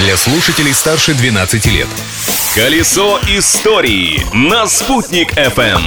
для слушателей старше 12 лет. Колесо истории на «Спутник FM.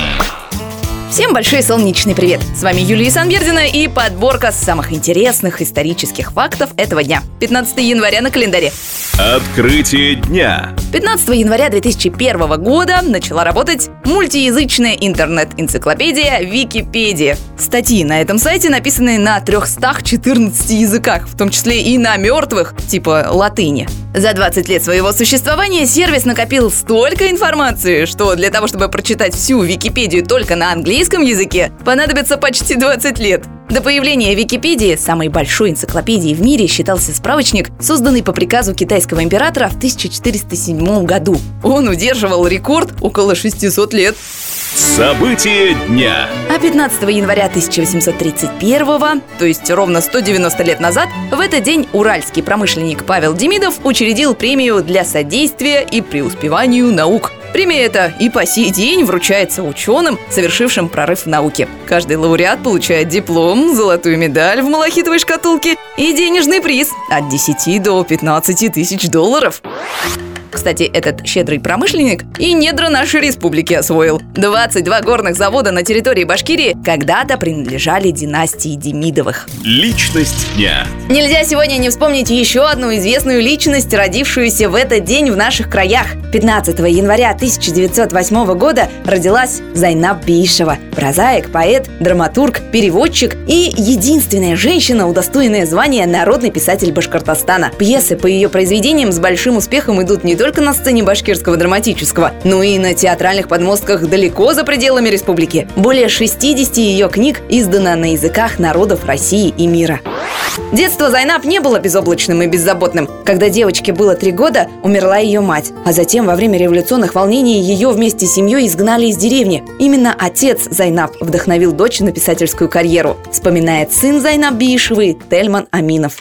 Всем большой солнечный привет! С вами Юлия Санбердина и подборка самых интересных исторических фактов этого дня. 15 января на календаре. Открытие дня. 15 января 2001 года начала работать мультиязычная интернет-энциклопедия Википедия. Статьи на этом сайте написаны на 314 языках, в том числе и на мертвых, типа латыни. За 20 лет своего существования сервис накопил столько информации, что для того, чтобы прочитать всю Википедию только на английском языке, понадобится почти 20 лет. До появления Википедии самой большой энциклопедией в мире считался справочник, созданный по приказу китайского императора в 1407 году. Он удерживал рекорд около 600 лет. События дня. А 15 января 1831, то есть ровно 190 лет назад, в этот день уральский промышленник Павел Демидов учредил премию для содействия и преуспеванию наук. Премия эта и по сей день вручается ученым, совершившим прорыв в науке. Каждый лауреат получает диплом, золотую медаль в малахитовой шкатулке и денежный приз от 10 до 15 тысяч долларов. Кстати, этот щедрый промышленник и недра нашей республики освоил. 22 горных завода на территории Башкирии когда-то принадлежали династии Демидовых. Личность дня. Нельзя сегодня не вспомнить еще одну известную личность, родившуюся в этот день в наших краях. 15 января 1908 года родилась Зайнаб Бишева. Прозаик, поэт, драматург, переводчик и единственная женщина, удостоенная звания «Народный писатель Башкортостана». Пьесы по ее произведениям с большим успехом идут не только на сцене башкирского драматического, но и на театральных подмостках далеко за пределами республики. Более 60 ее книг издано на языках народов России и мира. Детство Зайнаб не было безоблачным и беззаботным. Когда девочке было три года, умерла ее мать. А затем, во время революционных волнений, ее вместе с семьей изгнали из деревни. Именно отец Зайнаб вдохновил дочь на писательскую карьеру, вспоминает сын Зайнаб Биишевой Тельман Аминов.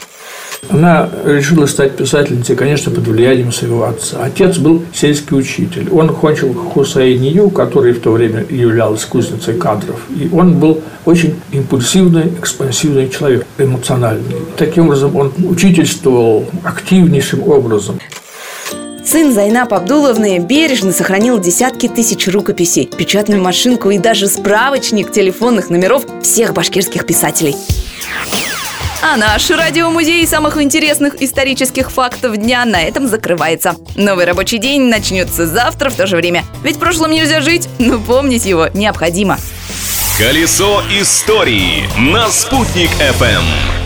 Она решила стать писательницей, конечно, под влиянием своего отца. Отец был сельский учитель. Он кончил Хусайнию, который в то время являлась кузницей кадров. И он был очень импульсивный, экспансивный человек, эмоциональный. Таким образом, он учительствовал активнейшим образом. Сын Зайнаб Абдуловны бережно сохранил десятки тысяч рукописей, печатную машинку и даже справочник телефонных номеров всех башкирских писателей. А наш радиомузей самых интересных исторических фактов дня на этом закрывается. Новый рабочий день начнется завтра в то же время. Ведь в прошлом нельзя жить, но помнить его необходимо. Колесо истории на «Спутник FM.